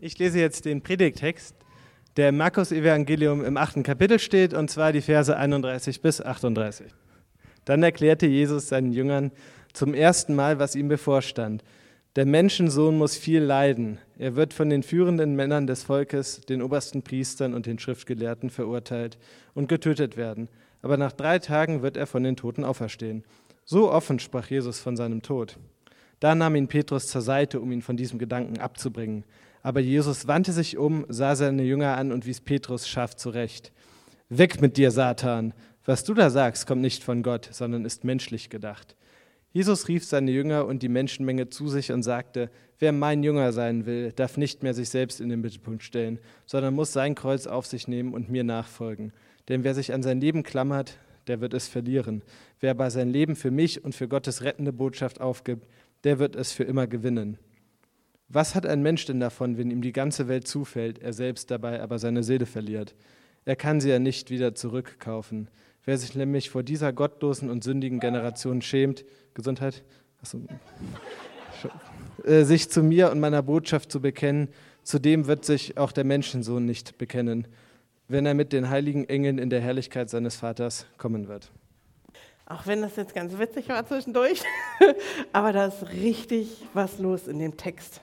Ich lese jetzt den Predigtext, der im Markus-Evangelium im achten Kapitel steht, und zwar die Verse 31 bis 38. Dann erklärte Jesus seinen Jüngern zum ersten Mal, was ihm bevorstand. Der Menschensohn muss viel leiden. Er wird von den führenden Männern des Volkes, den obersten Priestern und den Schriftgelehrten verurteilt und getötet werden. Aber nach drei Tagen wird er von den Toten auferstehen. So offen sprach Jesus von seinem Tod. Da nahm ihn Petrus zur Seite, um ihn von diesem Gedanken abzubringen. Aber Jesus wandte sich um, sah seine Jünger an und wies Petrus scharf zurecht. Weg mit dir, Satan! Was du da sagst, kommt nicht von Gott, sondern ist menschlich gedacht. Jesus rief seine Jünger und die Menschenmenge zu sich und sagte, wer mein Jünger sein will, darf nicht mehr sich selbst in den Mittelpunkt stellen, sondern muss sein Kreuz auf sich nehmen und mir nachfolgen. Denn wer sich an sein Leben klammert, der wird es verlieren. Wer aber sein Leben für mich und für Gottes rettende Botschaft aufgibt, der wird es für immer gewinnen. Was hat ein Mensch denn davon, wenn ihm die ganze Welt zufällt, er selbst dabei aber seine Seele verliert? Er kann sie ja nicht wieder zurückkaufen. Wer sich nämlich vor dieser gottlosen und sündigen Generation schämt, Gesundheit, Achso, äh, sich zu mir und meiner Botschaft zu bekennen, zu dem wird sich auch der Menschensohn nicht bekennen, wenn er mit den heiligen Engeln in der Herrlichkeit seines Vaters kommen wird. Auch wenn das jetzt ganz witzig war zwischendurch, aber da ist richtig was los in dem Text.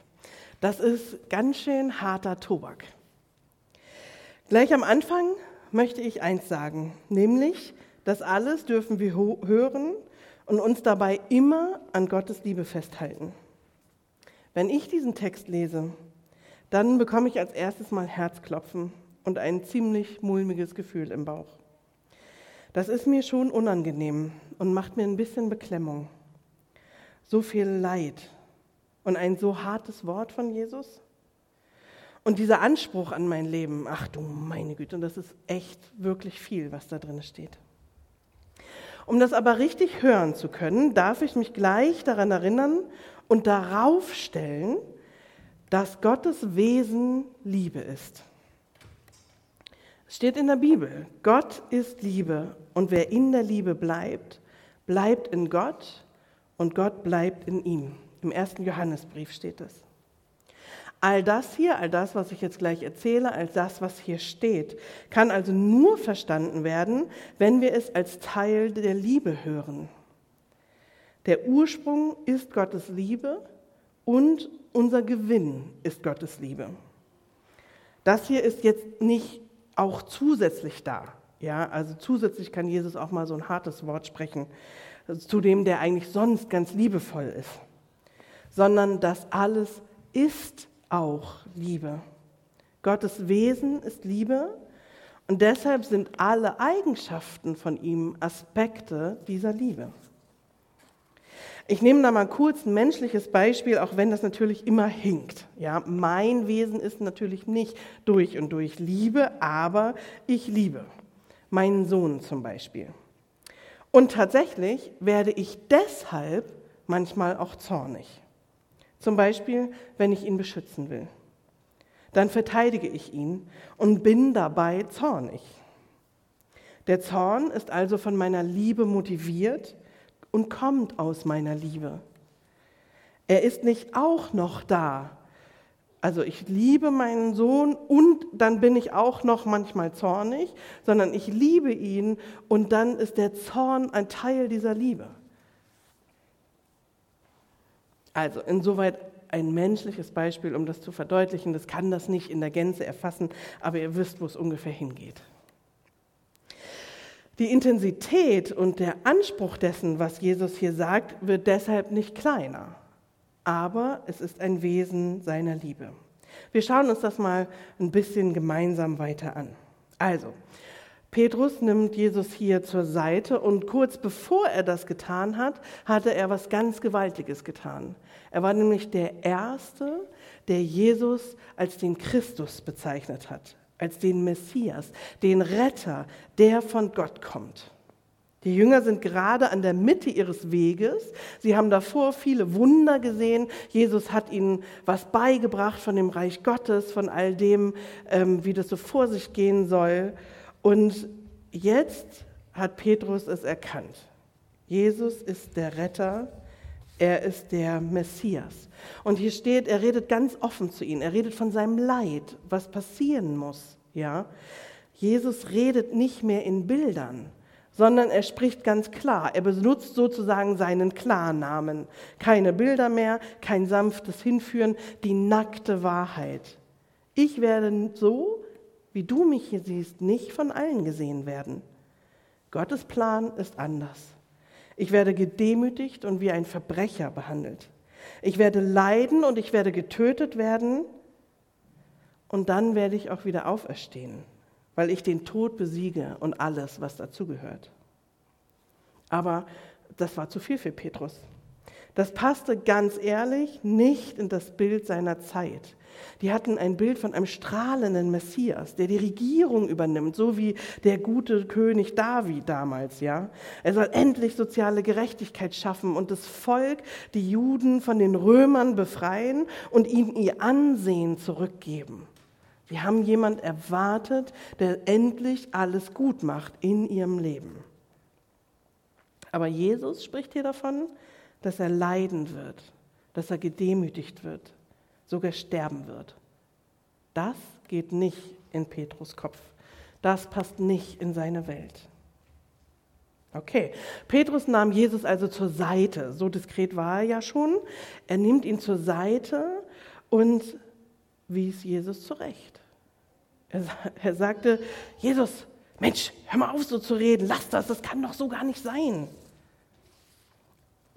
Das ist ganz schön harter Tobak. Gleich am Anfang möchte ich eins sagen, nämlich, das alles dürfen wir hören und uns dabei immer an Gottes Liebe festhalten. Wenn ich diesen Text lese, dann bekomme ich als erstes mal Herzklopfen und ein ziemlich mulmiges Gefühl im Bauch. Das ist mir schon unangenehm und macht mir ein bisschen Beklemmung. So viel Leid und ein so hartes Wort von Jesus. Und dieser Anspruch an mein Leben, ach du meine Güte, und das ist echt wirklich viel, was da drin steht. Um das aber richtig hören zu können, darf ich mich gleich daran erinnern und darauf stellen, dass Gottes Wesen Liebe ist. Es steht in der Bibel, Gott ist Liebe und wer in der Liebe bleibt, bleibt in Gott und Gott bleibt in ihm. Im ersten Johannesbrief steht es. All das hier, all das, was ich jetzt gleich erzähle, all das, was hier steht, kann also nur verstanden werden, wenn wir es als Teil der Liebe hören. Der Ursprung ist Gottes Liebe und unser Gewinn ist Gottes Liebe. Das hier ist jetzt nicht auch zusätzlich da. Ja, also zusätzlich kann Jesus auch mal so ein hartes Wort sprechen, zu dem, der eigentlich sonst ganz liebevoll ist. Sondern das alles ist auch Liebe. Gottes Wesen ist Liebe und deshalb sind alle Eigenschaften von ihm Aspekte dieser Liebe. Ich nehme da mal kurz ein menschliches Beispiel, auch wenn das natürlich immer hinkt. Ja, mein Wesen ist natürlich nicht durch und durch Liebe, aber ich liebe meinen Sohn zum Beispiel. Und tatsächlich werde ich deshalb manchmal auch zornig. Zum Beispiel, wenn ich ihn beschützen will. Dann verteidige ich ihn und bin dabei zornig. Der Zorn ist also von meiner Liebe motiviert und kommt aus meiner Liebe. Er ist nicht auch noch da. Also ich liebe meinen Sohn und dann bin ich auch noch manchmal zornig, sondern ich liebe ihn und dann ist der Zorn ein Teil dieser Liebe. Also insoweit ein menschliches Beispiel, um das zu verdeutlichen. Das kann das nicht in der Gänze erfassen, aber ihr wisst, wo es ungefähr hingeht. Die Intensität und der Anspruch dessen, was Jesus hier sagt, wird deshalb nicht kleiner, aber es ist ein Wesen seiner Liebe. Wir schauen uns das mal ein bisschen gemeinsam weiter an. Also, Petrus nimmt Jesus hier zur Seite und kurz bevor er das getan hat, hatte er was ganz Gewaltiges getan. Er war nämlich der Erste, der Jesus als den Christus bezeichnet hat, als den Messias, den Retter, der von Gott kommt. Die Jünger sind gerade an der Mitte ihres Weges. Sie haben davor viele Wunder gesehen. Jesus hat ihnen was beigebracht von dem Reich Gottes, von all dem, ähm, wie das so vor sich gehen soll. Und jetzt hat Petrus es erkannt. Jesus ist der Retter, Er ist der Messias. Und hier steht, er redet ganz offen zu ihnen. Er redet von seinem Leid, was passieren muss. Ja? Jesus redet nicht mehr in Bildern, sondern er spricht ganz klar. Er benutzt sozusagen seinen Klarnamen. Keine Bilder mehr, kein sanftes Hinführen, die nackte Wahrheit. Ich werde so, wie du mich hier siehst, nicht von allen gesehen werden. Gottes Plan ist anders. Ich werde gedemütigt und wie ein Verbrecher behandelt. Ich werde leiden und ich werde getötet werden und dann werde ich auch wieder auferstehen weil ich den Tod besiege und alles, was dazugehört. Aber das war zu viel für Petrus. Das passte ganz ehrlich nicht in das Bild seiner Zeit. Die hatten ein Bild von einem strahlenden Messias, der die Regierung übernimmt, so wie der gute König David damals, ja. Er soll endlich soziale Gerechtigkeit schaffen und das Volk, die Juden von den Römern befreien und ihnen ihr Ansehen zurückgeben. Sie haben jemand erwartet, der endlich alles gut macht in ihrem Leben. Aber Jesus spricht hier davon, dass er leiden wird, dass er gedemütigt wird, sogar sterben wird. Das geht nicht in Petrus Kopf. Das passt nicht in seine Welt. Okay, Petrus nahm Jesus also zur Seite. So diskret war er ja schon. Er nimmt ihn zur Seite und wies Jesus zurecht. Er, er sagte, Jesus, Mensch, hör mal auf so zu reden, lass das, das kann doch so gar nicht sein.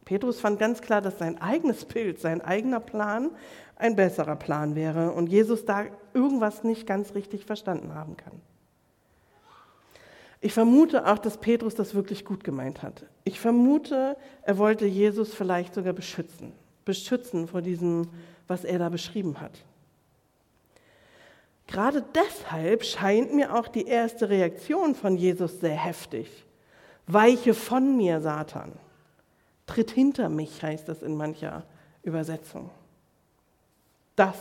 Petrus fand ganz klar, dass sein eigenes Bild, sein eigener Plan ein besserer Plan wäre und Jesus da irgendwas nicht ganz richtig verstanden haben kann. Ich vermute auch, dass Petrus das wirklich gut gemeint hat. Ich vermute, er wollte Jesus vielleicht sogar beschützen, beschützen vor diesem, was er da beschrieben hat. Gerade deshalb scheint mir auch die erste Reaktion von Jesus sehr heftig. Weiche von mir, Satan. Tritt hinter mich, heißt das in mancher Übersetzung. Das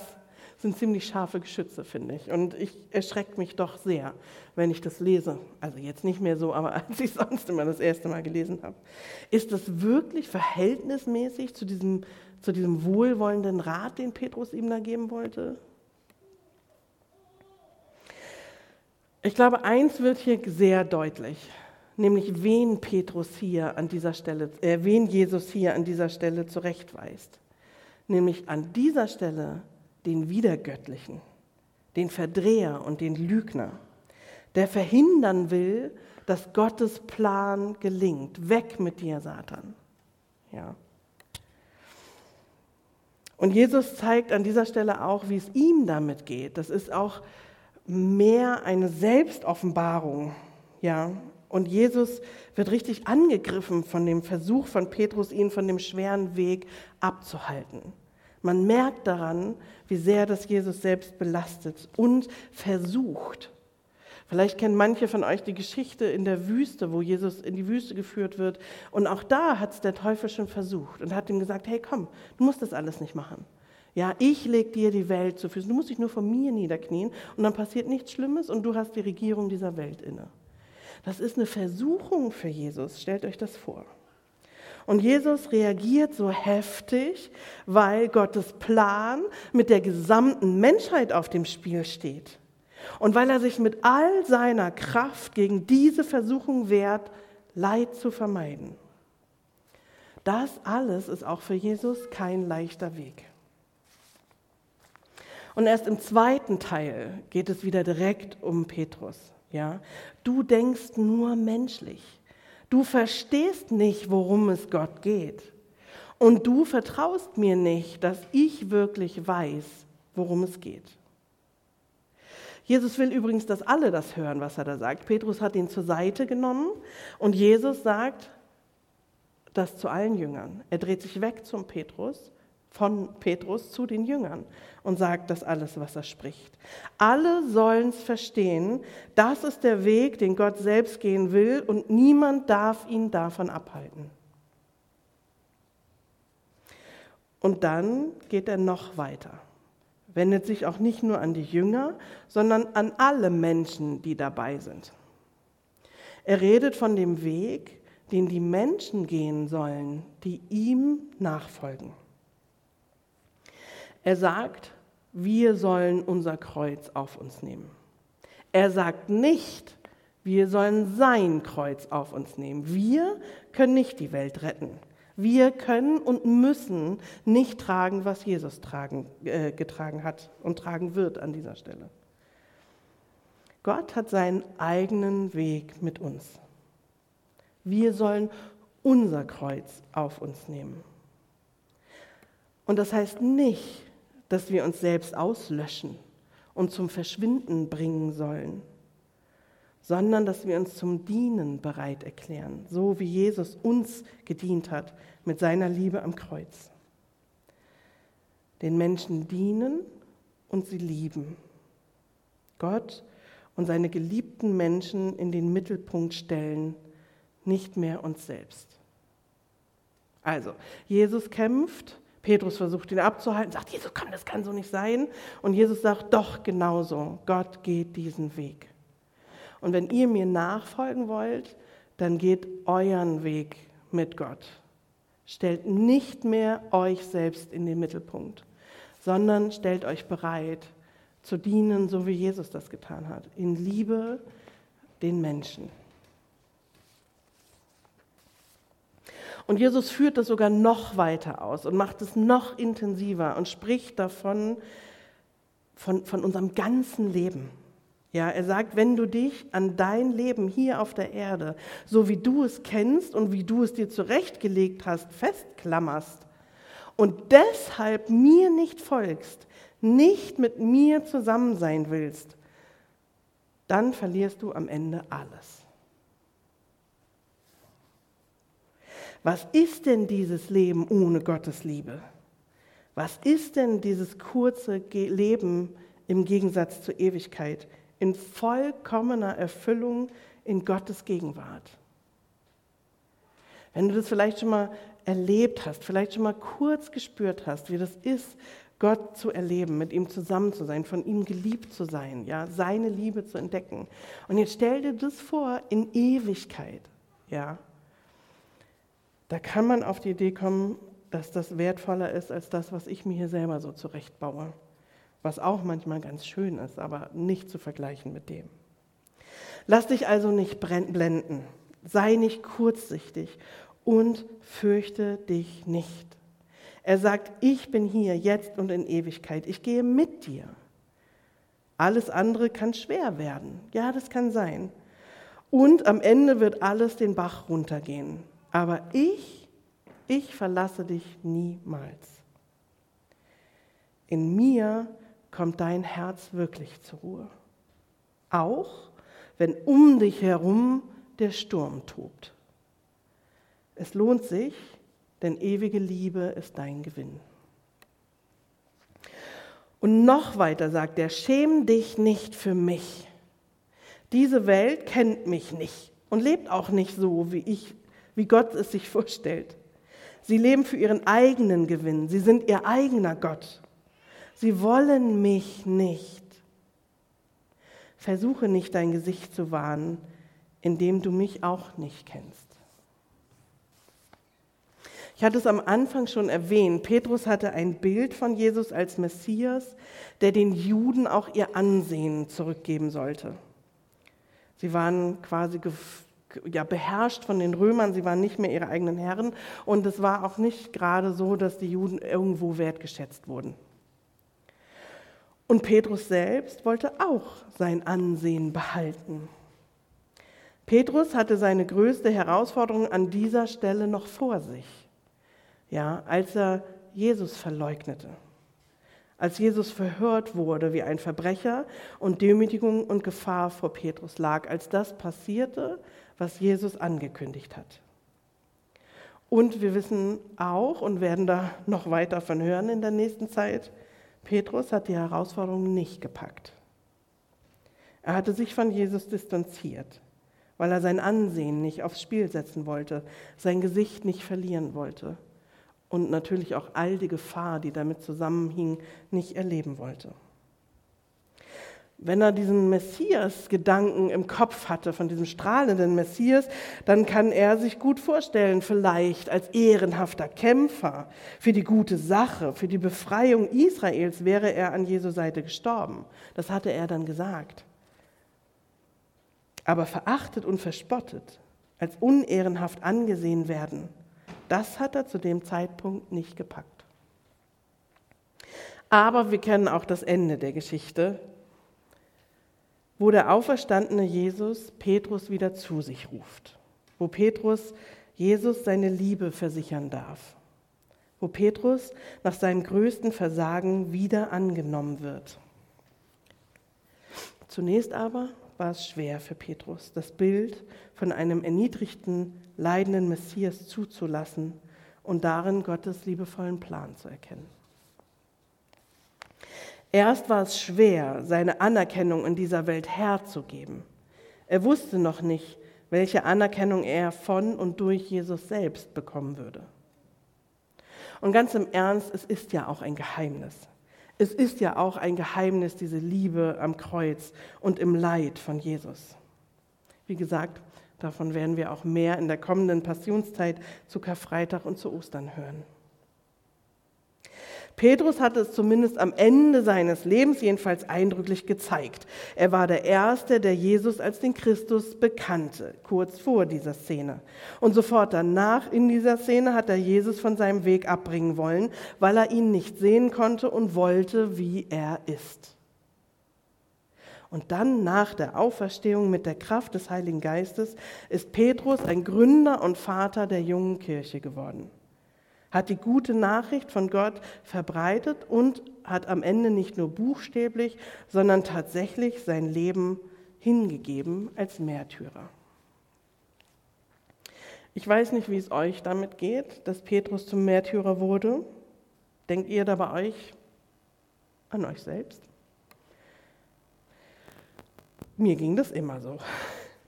sind ziemlich scharfe Geschütze, finde ich. Und ich erschrecke mich doch sehr, wenn ich das lese. Also jetzt nicht mehr so, aber als ich sonst immer das erste Mal gelesen habe. Ist das wirklich verhältnismäßig zu diesem, zu diesem wohlwollenden Rat, den Petrus ihm da geben wollte? Ich glaube, eins wird hier sehr deutlich, nämlich wen Petrus hier an dieser Stelle, äh, wen Jesus hier an dieser Stelle zurechtweist. Nämlich an dieser Stelle den Wiedergöttlichen, den Verdreher und den Lügner, der verhindern will, dass Gottes Plan gelingt. Weg mit dir, Satan. Ja. Und Jesus zeigt an dieser Stelle auch, wie es ihm damit geht. Das ist auch mehr eine Selbstoffenbarung. Ja? Und Jesus wird richtig angegriffen von dem Versuch von Petrus, ihn von dem schweren Weg abzuhalten. Man merkt daran, wie sehr das Jesus selbst belastet und versucht. Vielleicht kennen manche von euch die Geschichte in der Wüste, wo Jesus in die Wüste geführt wird. Und auch da hat es der Teufel schon versucht und hat ihm gesagt, hey komm, du musst das alles nicht machen. Ja, ich lege dir die Welt zu Füßen. Du musst dich nur vor mir niederknien und dann passiert nichts Schlimmes und du hast die Regierung dieser Welt inne. Das ist eine Versuchung für Jesus. Stellt euch das vor. Und Jesus reagiert so heftig, weil Gottes Plan mit der gesamten Menschheit auf dem Spiel steht. Und weil er sich mit all seiner Kraft gegen diese Versuchung wehrt, Leid zu vermeiden. Das alles ist auch für Jesus kein leichter Weg. Und erst im zweiten Teil geht es wieder direkt um Petrus. Ja? Du denkst nur menschlich. Du verstehst nicht, worum es Gott geht. Und du vertraust mir nicht, dass ich wirklich weiß, worum es geht. Jesus will übrigens, dass alle das hören, was er da sagt. Petrus hat ihn zur Seite genommen und Jesus sagt das zu allen Jüngern. Er dreht sich weg zum Petrus von Petrus zu den Jüngern und sagt das alles, was er spricht. Alle sollen es verstehen, das ist der Weg, den Gott selbst gehen will und niemand darf ihn davon abhalten. Und dann geht er noch weiter, wendet sich auch nicht nur an die Jünger, sondern an alle Menschen, die dabei sind. Er redet von dem Weg, den die Menschen gehen sollen, die ihm nachfolgen. Er sagt, wir sollen unser Kreuz auf uns nehmen. Er sagt nicht, wir sollen sein Kreuz auf uns nehmen. Wir können nicht die Welt retten. Wir können und müssen nicht tragen, was Jesus tragen, äh, getragen hat und tragen wird an dieser Stelle. Gott hat seinen eigenen Weg mit uns. Wir sollen unser Kreuz auf uns nehmen. Und das heißt nicht, dass wir uns selbst auslöschen und zum Verschwinden bringen sollen, sondern dass wir uns zum Dienen bereit erklären, so wie Jesus uns gedient hat mit seiner Liebe am Kreuz. Den Menschen dienen und sie lieben. Gott und seine geliebten Menschen in den Mittelpunkt stellen, nicht mehr uns selbst. Also, Jesus kämpft Petrus versucht ihn abzuhalten, sagt, Jesus, komm, das kann so nicht sein. Und Jesus sagt, doch, genauso, Gott geht diesen Weg. Und wenn ihr mir nachfolgen wollt, dann geht euren Weg mit Gott. Stellt nicht mehr euch selbst in den Mittelpunkt, sondern stellt euch bereit zu dienen, so wie Jesus das getan hat, in Liebe den Menschen. Und Jesus führt das sogar noch weiter aus und macht es noch intensiver und spricht davon, von, von unserem ganzen Leben. Ja, er sagt, wenn du dich an dein Leben hier auf der Erde, so wie du es kennst und wie du es dir zurechtgelegt hast, festklammerst und deshalb mir nicht folgst, nicht mit mir zusammen sein willst, dann verlierst du am Ende alles. Was ist denn dieses Leben ohne Gottes Liebe? Was ist denn dieses kurze Leben im Gegensatz zur Ewigkeit in vollkommener Erfüllung in Gottes Gegenwart? Wenn du das vielleicht schon mal erlebt hast, vielleicht schon mal kurz gespürt hast, wie das ist, Gott zu erleben, mit ihm zusammen zu sein, von ihm geliebt zu sein, ja, seine Liebe zu entdecken. Und jetzt stell dir das vor in Ewigkeit, ja. Da kann man auf die Idee kommen, dass das wertvoller ist als das, was ich mir hier selber so zurechtbaue. Was auch manchmal ganz schön ist, aber nicht zu vergleichen mit dem. Lass dich also nicht blenden, sei nicht kurzsichtig und fürchte dich nicht. Er sagt, ich bin hier jetzt und in Ewigkeit, ich gehe mit dir. Alles andere kann schwer werden, ja, das kann sein. Und am Ende wird alles den Bach runtergehen. Aber ich, ich verlasse dich niemals. In mir kommt dein Herz wirklich zur Ruhe. Auch wenn um dich herum der Sturm tobt. Es lohnt sich, denn ewige Liebe ist dein Gewinn. Und noch weiter sagt er, schäm dich nicht für mich. Diese Welt kennt mich nicht und lebt auch nicht so, wie ich wie Gott es sich vorstellt. Sie leben für ihren eigenen Gewinn. Sie sind ihr eigener Gott. Sie wollen mich nicht. Versuche nicht dein Gesicht zu wahren, indem du mich auch nicht kennst. Ich hatte es am Anfang schon erwähnt, Petrus hatte ein Bild von Jesus als Messias, der den Juden auch ihr Ansehen zurückgeben sollte. Sie waren quasi ja, beherrscht von den Römern, sie waren nicht mehr ihre eigenen Herren und es war auch nicht gerade so, dass die Juden irgendwo wertgeschätzt wurden. Und Petrus selbst wollte auch sein Ansehen behalten. Petrus hatte seine größte Herausforderung an dieser Stelle noch vor sich, ja, als er Jesus verleugnete. Als Jesus verhört wurde wie ein Verbrecher und Demütigung und Gefahr vor Petrus lag, als das passierte, was Jesus angekündigt hat. Und wir wissen auch und werden da noch weiter von hören in der nächsten Zeit, Petrus hat die Herausforderung nicht gepackt. Er hatte sich von Jesus distanziert, weil er sein Ansehen nicht aufs Spiel setzen wollte, sein Gesicht nicht verlieren wollte und natürlich auch all die Gefahr, die damit zusammenhing, nicht erleben wollte. Wenn er diesen Messias-Gedanken im Kopf hatte, von diesem strahlenden Messias, dann kann er sich gut vorstellen, vielleicht als ehrenhafter Kämpfer für die gute Sache, für die Befreiung Israels wäre er an Jesu Seite gestorben. Das hatte er dann gesagt. Aber verachtet und verspottet, als unehrenhaft angesehen werden, das hat er zu dem Zeitpunkt nicht gepackt. Aber wir kennen auch das Ende der Geschichte wo der auferstandene Jesus Petrus wieder zu sich ruft, wo Petrus Jesus seine Liebe versichern darf, wo Petrus nach seinem größten Versagen wieder angenommen wird. Zunächst aber war es schwer für Petrus, das Bild von einem erniedrigten, leidenden Messias zuzulassen und darin Gottes liebevollen Plan zu erkennen. Erst war es schwer, seine Anerkennung in dieser Welt herzugeben. Er wusste noch nicht, welche Anerkennung er von und durch Jesus selbst bekommen würde. Und ganz im Ernst, es ist ja auch ein Geheimnis. Es ist ja auch ein Geheimnis, diese Liebe am Kreuz und im Leid von Jesus. Wie gesagt, davon werden wir auch mehr in der kommenden Passionszeit zu Karfreitag und zu Ostern hören. Petrus hat es zumindest am Ende seines Lebens jedenfalls eindrücklich gezeigt. Er war der Erste, der Jesus als den Christus bekannte, kurz vor dieser Szene. Und sofort danach in dieser Szene hat er Jesus von seinem Weg abbringen wollen, weil er ihn nicht sehen konnte und wollte, wie er ist. Und dann nach der Auferstehung mit der Kraft des Heiligen Geistes ist Petrus ein Gründer und Vater der jungen Kirche geworden hat die gute Nachricht von Gott verbreitet und hat am Ende nicht nur buchstäblich, sondern tatsächlich sein Leben hingegeben als Märtyrer. Ich weiß nicht, wie es euch damit geht, dass Petrus zum Märtyrer wurde. Denkt ihr da bei euch an euch selbst? Mir ging das immer so.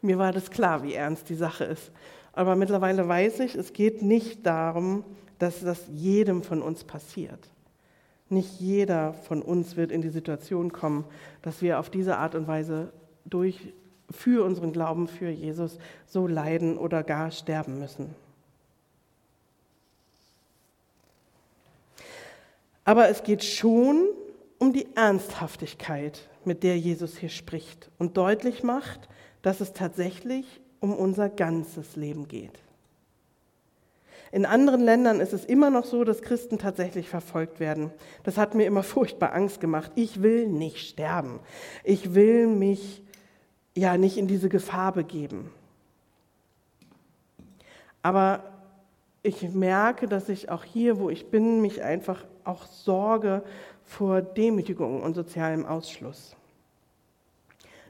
Mir war das klar, wie ernst die Sache ist. Aber mittlerweile weiß ich, es geht nicht darum, dass das jedem von uns passiert. Nicht jeder von uns wird in die Situation kommen, dass wir auf diese Art und Weise durch, für unseren Glauben für Jesus so leiden oder gar sterben müssen. Aber es geht schon um die Ernsthaftigkeit, mit der Jesus hier spricht und deutlich macht, dass es tatsächlich um unser ganzes Leben geht. In anderen Ländern ist es immer noch so, dass Christen tatsächlich verfolgt werden. Das hat mir immer furchtbar Angst gemacht. Ich will nicht sterben. Ich will mich ja nicht in diese Gefahr begeben. Aber ich merke, dass ich auch hier, wo ich bin, mich einfach auch sorge vor Demütigung und sozialem Ausschluss.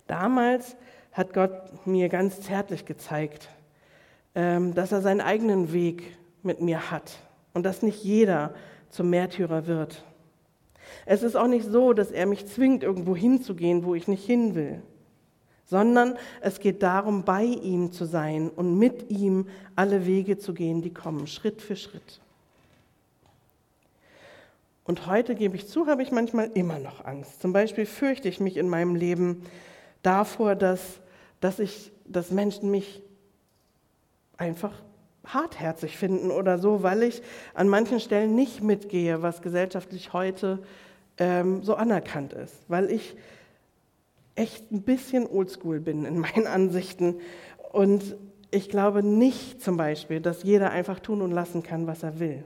Damals hat Gott mir ganz zärtlich gezeigt, ähm, dass er seinen eigenen Weg mit mir hat und dass nicht jeder zum Märtyrer wird. Es ist auch nicht so, dass er mich zwingt, irgendwo hinzugehen, wo ich nicht hin will, sondern es geht darum, bei ihm zu sein und mit ihm alle Wege zu gehen, die kommen, Schritt für Schritt. Und heute, gebe ich zu, habe ich manchmal immer noch Angst. Zum Beispiel fürchte ich mich in meinem Leben davor, dass, dass, ich, dass Menschen mich einfach hartherzig finden oder so, weil ich an manchen Stellen nicht mitgehe, was gesellschaftlich heute ähm, so anerkannt ist, weil ich echt ein bisschen oldschool bin in meinen Ansichten und ich glaube nicht zum Beispiel, dass jeder einfach tun und lassen kann, was er will.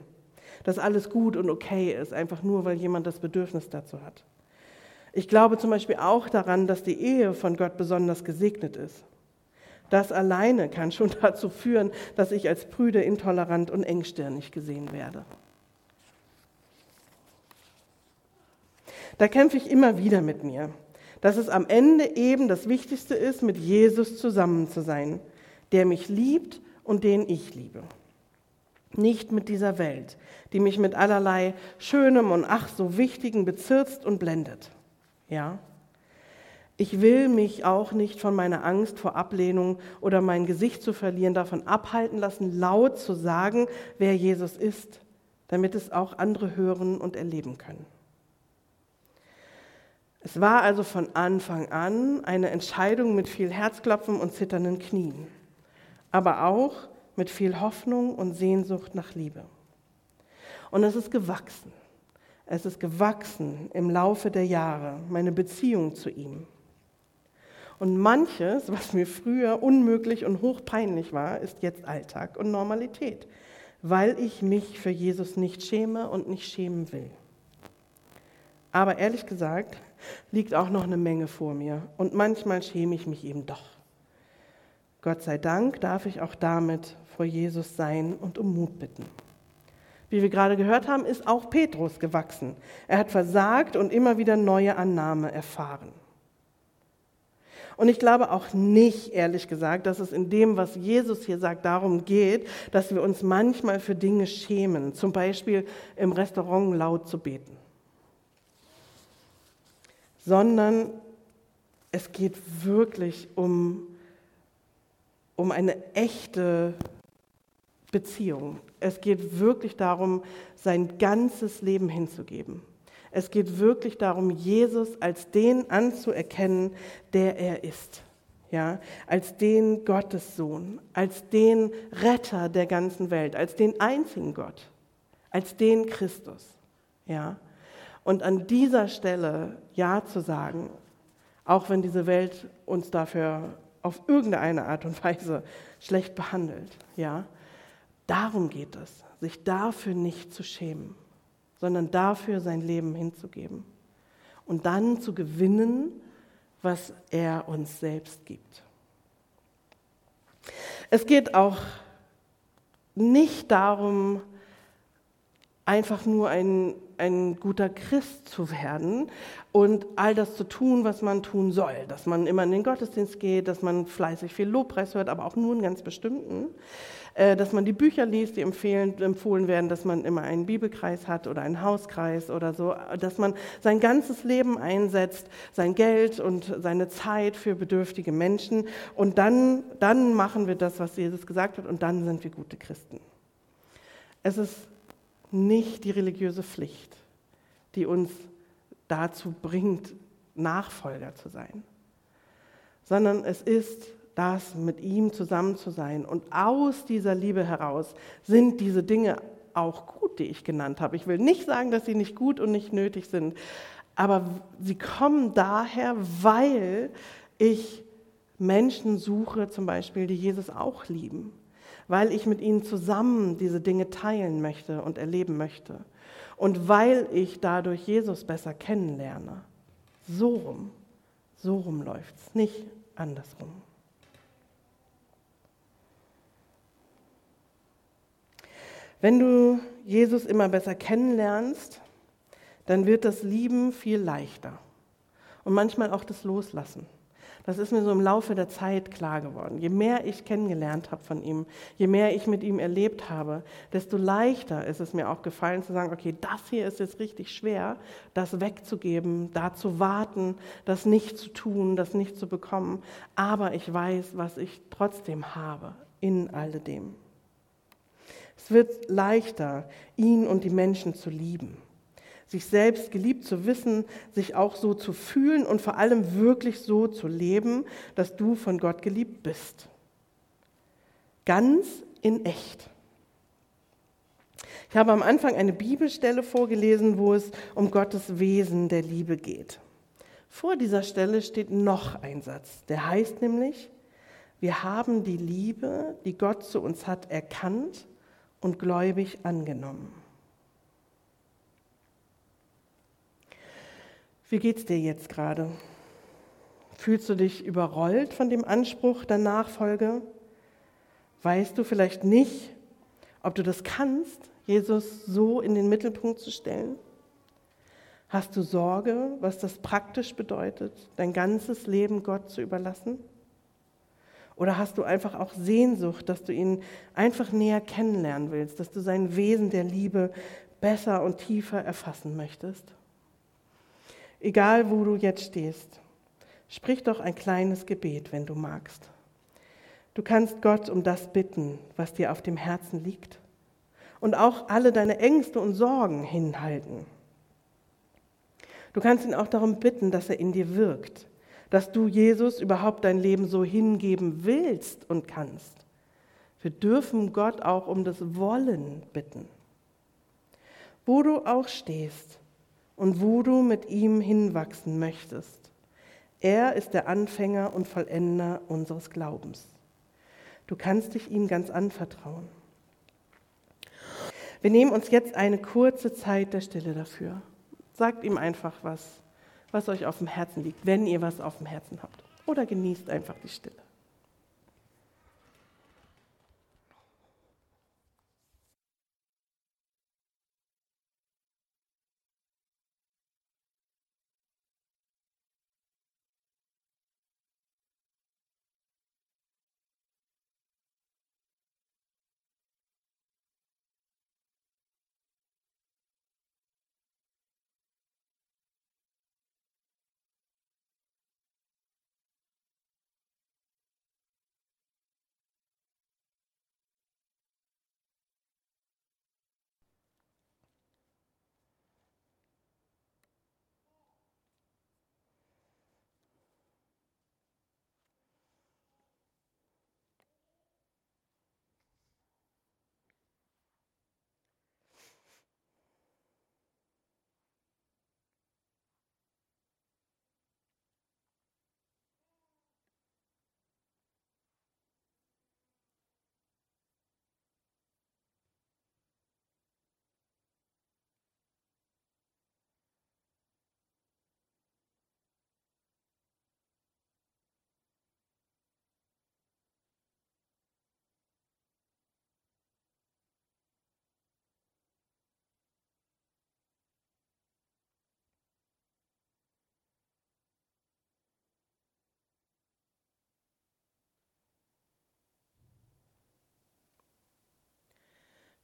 Dass alles gut und okay ist, einfach nur, weil jemand das Bedürfnis dazu hat. Ich glaube zum Beispiel auch daran, dass die Ehe von Gott besonders gesegnet ist. Das alleine kann schon dazu führen, dass ich als Prüde intolerant und engstirnig gesehen werde. Da kämpfe ich immer wieder mit mir, dass es am Ende eben das Wichtigste ist, mit Jesus zusammen zu sein, der mich liebt und den ich liebe. Nicht mit dieser Welt, die mich mit allerlei Schönem und ach so Wichtigen bezirzt und blendet. Ja, ich will mich auch nicht von meiner Angst vor Ablehnung oder mein Gesicht zu verlieren davon abhalten lassen, laut zu sagen, wer Jesus ist, damit es auch andere hören und erleben können. Es war also von Anfang an eine Entscheidung mit viel Herzklopfen und zitternden Knien, aber auch mit viel Hoffnung und Sehnsucht nach Liebe. Und es ist gewachsen. Es ist gewachsen im Laufe der Jahre, meine Beziehung zu ihm. Und manches, was mir früher unmöglich und hochpeinlich war, ist jetzt Alltag und Normalität, weil ich mich für Jesus nicht schäme und nicht schämen will. Aber ehrlich gesagt liegt auch noch eine Menge vor mir und manchmal schäme ich mich eben doch. Gott sei Dank darf ich auch damit vor Jesus sein und um Mut bitten. Wie wir gerade gehört haben, ist auch Petrus gewachsen. Er hat versagt und immer wieder neue Annahme erfahren. Und ich glaube auch nicht, ehrlich gesagt, dass es in dem, was Jesus hier sagt, darum geht, dass wir uns manchmal für Dinge schämen, zum Beispiel im Restaurant laut zu beten, sondern es geht wirklich um, um eine echte Beziehung. Es geht wirklich darum, sein ganzes Leben hinzugeben. Es geht wirklich darum, Jesus als den anzuerkennen, der er ist. Ja, als den Gottessohn, als den Retter der ganzen Welt, als den einzigen Gott, als den Christus. Ja, und an dieser Stelle Ja zu sagen, auch wenn diese Welt uns dafür auf irgendeine Art und Weise schlecht behandelt. Ja, darum geht es, sich dafür nicht zu schämen sondern dafür sein Leben hinzugeben und dann zu gewinnen, was er uns selbst gibt. Es geht auch nicht darum, einfach nur ein, ein guter Christ zu werden und all das zu tun, was man tun soll. Dass man immer in den Gottesdienst geht, dass man fleißig viel Lobpreis hört, aber auch nur einen ganz bestimmten. Äh, dass man die Bücher liest, die empfohlen werden, dass man immer einen Bibelkreis hat oder einen Hauskreis oder so, dass man sein ganzes Leben einsetzt, sein Geld und seine Zeit für bedürftige Menschen und dann, dann machen wir das, was Jesus gesagt hat und dann sind wir gute Christen. Es ist nicht die religiöse Pflicht, die uns dazu bringt, Nachfolger zu sein, sondern es ist das mit ihm zusammen zu sein. Und aus dieser Liebe heraus sind diese Dinge auch gut, die ich genannt habe. Ich will nicht sagen, dass sie nicht gut und nicht nötig sind, aber sie kommen daher, weil ich Menschen suche, zum Beispiel, die Jesus auch lieben, weil ich mit ihnen zusammen diese Dinge teilen möchte und erleben möchte und weil ich dadurch Jesus besser kennenlerne. So rum, so rum läuft es, nicht andersrum. Wenn du Jesus immer besser kennenlernst, dann wird das Lieben viel leichter und manchmal auch das Loslassen. Das ist mir so im Laufe der Zeit klar geworden. Je mehr ich kennengelernt habe von ihm, je mehr ich mit ihm erlebt habe, desto leichter ist es mir auch gefallen zu sagen, okay, das hier ist jetzt richtig schwer, das wegzugeben, da zu warten, das nicht zu tun, das nicht zu bekommen. Aber ich weiß, was ich trotzdem habe in alledem. Es wird leichter, ihn und die Menschen zu lieben, sich selbst geliebt zu wissen, sich auch so zu fühlen und vor allem wirklich so zu leben, dass du von Gott geliebt bist. Ganz in echt. Ich habe am Anfang eine Bibelstelle vorgelesen, wo es um Gottes Wesen der Liebe geht. Vor dieser Stelle steht noch ein Satz, der heißt nämlich, wir haben die Liebe, die Gott zu uns hat, erkannt und gläubig angenommen. Wie geht's dir jetzt gerade? Fühlst du dich überrollt von dem Anspruch der Nachfolge? Weißt du vielleicht nicht, ob du das kannst, Jesus so in den Mittelpunkt zu stellen? Hast du Sorge, was das praktisch bedeutet, dein ganzes Leben Gott zu überlassen? Oder hast du einfach auch Sehnsucht, dass du ihn einfach näher kennenlernen willst, dass du sein Wesen der Liebe besser und tiefer erfassen möchtest? Egal, wo du jetzt stehst, sprich doch ein kleines Gebet, wenn du magst. Du kannst Gott um das bitten, was dir auf dem Herzen liegt und auch alle deine Ängste und Sorgen hinhalten. Du kannst ihn auch darum bitten, dass er in dir wirkt, dass du Jesus überhaupt dein Leben so hingeben willst und kannst. Wir dürfen Gott auch um das Wollen bitten. Wo du auch stehst und wo du mit ihm hinwachsen möchtest, er ist der Anfänger und Vollender unseres Glaubens. Du kannst dich ihm ganz anvertrauen. Wir nehmen uns jetzt eine kurze Zeit der Stille dafür. Sagt ihm einfach was, was euch auf dem Herzen liegt, wenn ihr was auf dem Herzen habt. Oder genießt einfach die Stille.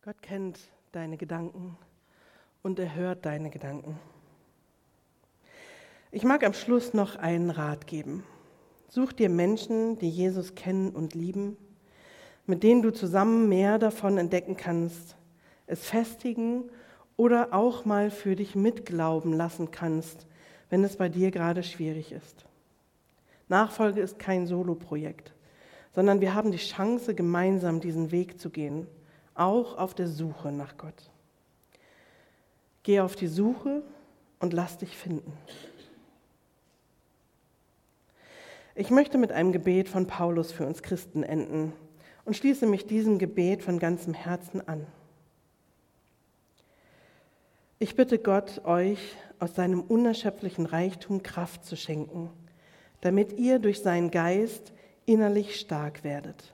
Gott kennt deine Gedanken und er hört deine Gedanken. Ich mag am Schluss noch einen Rat geben. Such dir Menschen, die Jesus kennen und lieben, mit denen du zusammen mehr davon entdecken kannst, es festigen oder auch mal für dich mitglauben lassen kannst, wenn es bei dir gerade schwierig ist. Nachfolge ist kein Soloprojekt, sondern wir haben die Chance, gemeinsam diesen Weg zu gehen auch auf der Suche nach Gott. Geh auf die Suche und lass dich finden. Ich möchte mit einem Gebet von Paulus für uns Christen enden und schließe mich diesem Gebet von ganzem Herzen an. Ich bitte Gott, euch aus seinem unerschöpflichen Reichtum Kraft zu schenken, damit ihr durch seinen Geist innerlich stark werdet.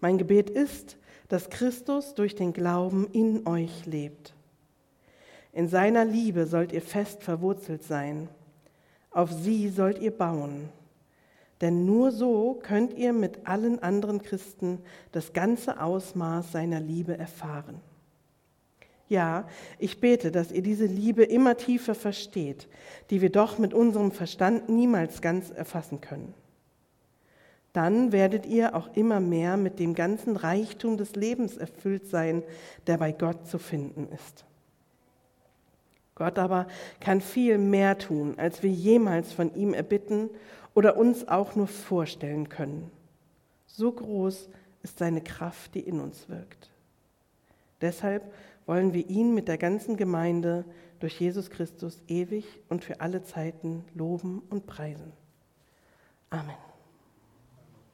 Mein Gebet ist, dass Christus durch den Glauben in euch lebt. In seiner Liebe sollt ihr fest verwurzelt sein. Auf sie sollt ihr bauen. Denn nur so könnt ihr mit allen anderen Christen das ganze Ausmaß seiner Liebe erfahren. Ja, ich bete, dass ihr diese Liebe immer tiefer versteht, die wir doch mit unserem Verstand niemals ganz erfassen können dann werdet ihr auch immer mehr mit dem ganzen Reichtum des Lebens erfüllt sein, der bei Gott zu finden ist. Gott aber kann viel mehr tun, als wir jemals von ihm erbitten oder uns auch nur vorstellen können. So groß ist seine Kraft, die in uns wirkt. Deshalb wollen wir ihn mit der ganzen Gemeinde durch Jesus Christus ewig und für alle Zeiten loben und preisen. Amen.